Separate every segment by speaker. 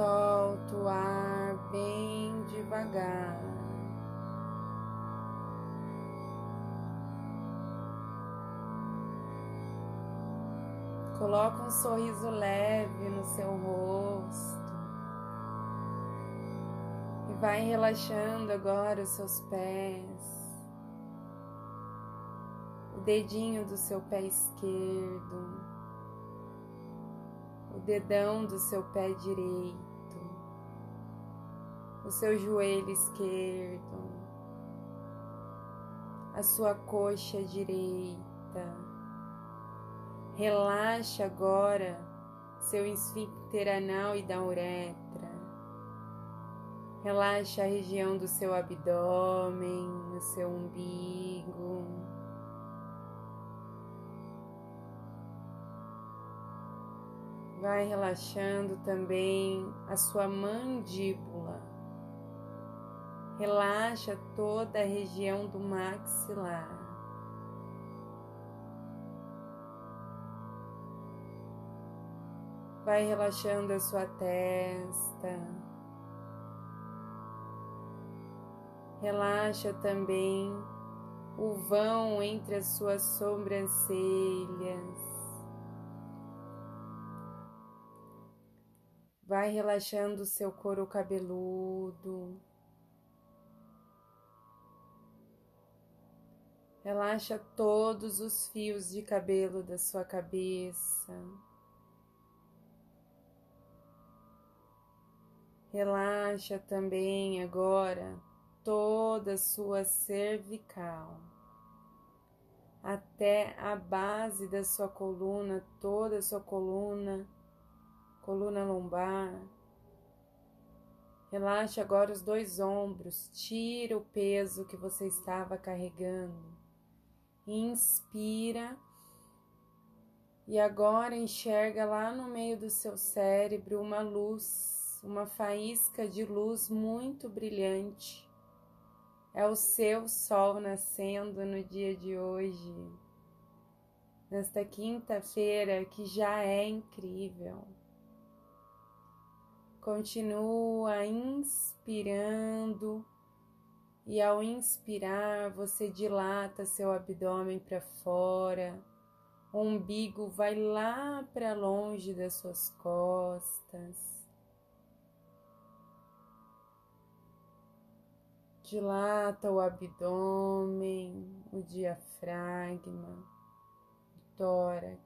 Speaker 1: solta o ar bem devagar. Coloca um sorriso leve no seu rosto. E vai relaxando agora os seus pés. O dedinho do seu pé esquerdo. O dedão do seu pé direito. O seu joelho esquerdo. A sua coxa direita Relaxa agora seu esfíncter anal e da uretra. Relaxa a região do seu abdômen, o seu umbigo. Vai relaxando também a sua mandíbula. Relaxa toda a região do maxilar. Vai relaxando a sua testa. Relaxa também o vão entre as suas sobrancelhas. Vai relaxando o seu couro cabeludo. Relaxa todos os fios de cabelo da sua cabeça. Relaxa também agora toda a sua cervical, até a base da sua coluna, toda a sua coluna, coluna lombar. Relaxa agora os dois ombros, tira o peso que você estava carregando. Inspira e agora enxerga lá no meio do seu cérebro uma luz uma faísca de luz muito brilhante. É o seu sol nascendo no dia de hoje, nesta quinta-feira que já é incrível. Continua inspirando e ao inspirar você dilata seu abdômen para fora, o umbigo vai lá para longe das suas costas. Dilata o abdômen, o diafragma, o tórax.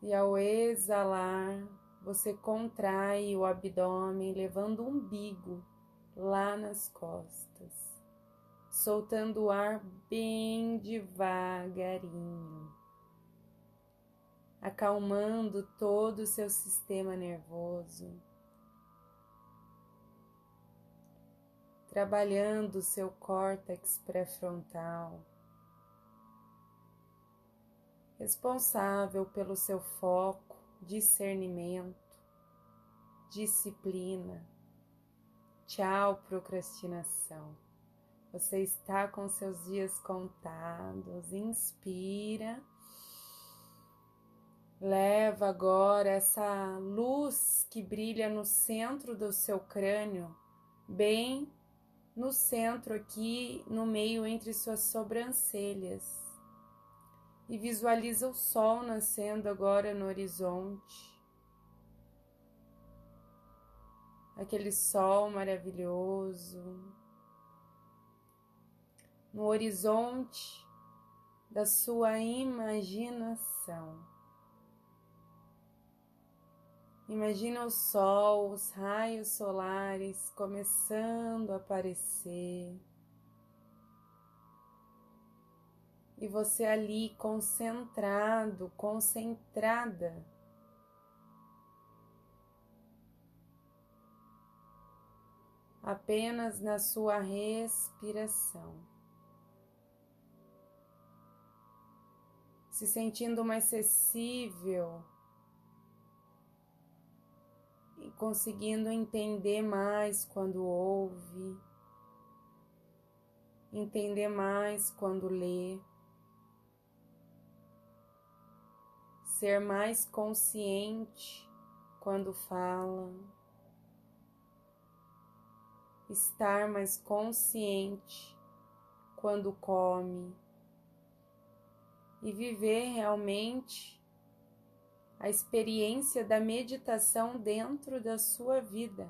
Speaker 1: E ao exalar, você contrai o abdômen, levando o umbigo lá nas costas, soltando o ar bem devagarinho, acalmando todo o seu sistema nervoso trabalhando o seu córtex pré-frontal, responsável pelo seu foco, discernimento, disciplina. Tchau, procrastinação. Você está com seus dias contados. Inspira. Leva agora essa luz que brilha no centro do seu crânio, bem no centro aqui, no meio entre suas sobrancelhas. E visualiza o sol nascendo agora no horizonte. Aquele sol maravilhoso. No horizonte da sua imaginação. Imagina o sol, os raios solares começando a aparecer. E você ali concentrado, concentrada. Apenas na sua respiração. Se sentindo mais acessível conseguindo entender mais quando ouve, entender mais quando lê, ser mais consciente quando fala, estar mais consciente quando come e viver realmente a experiência da meditação dentro da sua vida.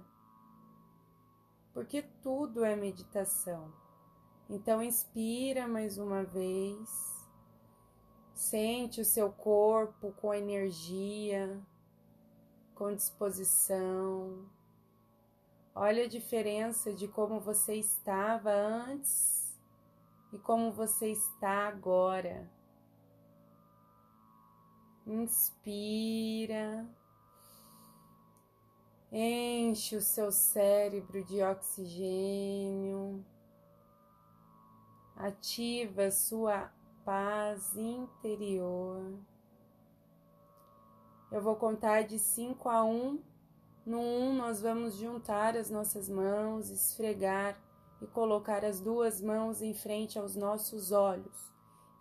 Speaker 1: Porque tudo é meditação. Então, inspira mais uma vez, sente o seu corpo com energia, com disposição. Olha a diferença de como você estava antes e como você está agora. Inspira. Enche o seu cérebro de oxigênio. Ativa sua paz interior. Eu vou contar de 5 a 1. Um. No 1, um, nós vamos juntar as nossas mãos, esfregar e colocar as duas mãos em frente aos nossos olhos.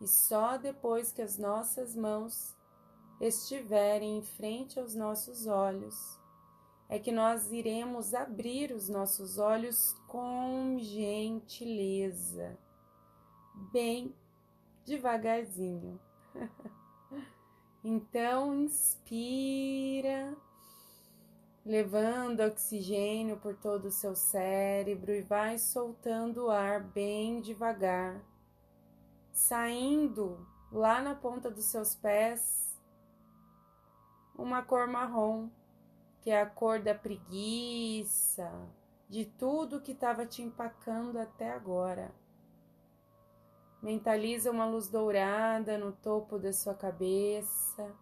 Speaker 1: E só depois que as nossas mãos estiverem em frente aos nossos olhos, é que nós iremos abrir os nossos olhos com gentileza, bem devagarzinho. então, inspira, levando oxigênio por todo o seu cérebro e vai soltando o ar bem devagar, saindo lá na ponta dos seus pés uma cor marrom, que é a cor da preguiça, de tudo que estava te empacando até agora. Mentaliza uma luz dourada no topo da sua cabeça.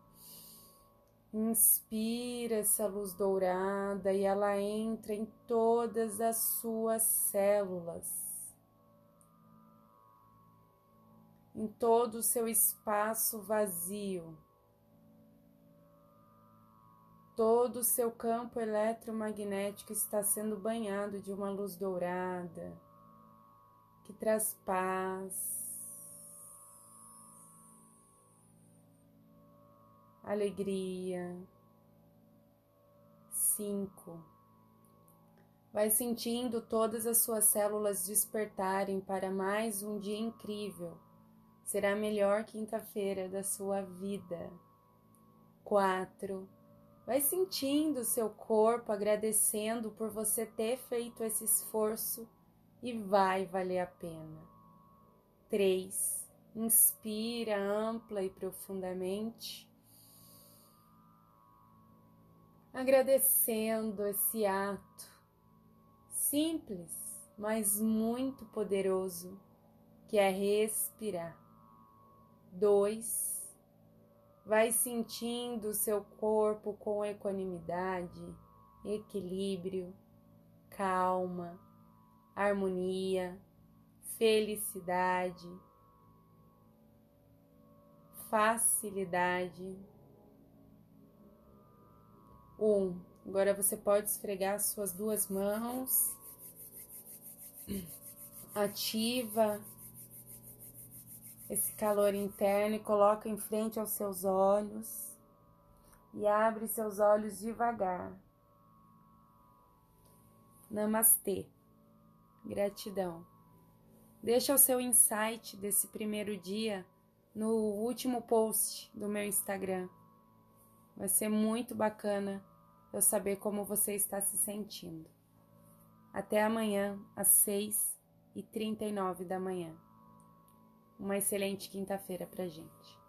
Speaker 1: Inspira essa luz dourada e ela entra em todas as suas células. Em todo o seu espaço vazio Todo o seu campo eletromagnético está sendo banhado de uma luz dourada que traz paz, alegria. Cinco. Vai sentindo todas as suas células despertarem para mais um dia incrível. Será a melhor quinta-feira da sua vida. Quatro. Vai sentindo seu corpo agradecendo por você ter feito esse esforço e vai valer a pena. 3. Inspira ampla e profundamente. Agradecendo esse ato simples, mas muito poderoso, que é respirar. 2 Vai sentindo o seu corpo com equanimidade, equilíbrio, calma, harmonia, felicidade, facilidade. Um. Agora você pode esfregar suas duas mãos. Ativa esse calor interno e coloca em frente aos seus olhos e abre seus olhos devagar. Namastê. Gratidão. Deixa o seu insight desse primeiro dia no último post do meu Instagram. Vai ser muito bacana eu saber como você está se sentindo. Até amanhã, às 6 e 39 da manhã. Uma excelente quinta-feira pra gente.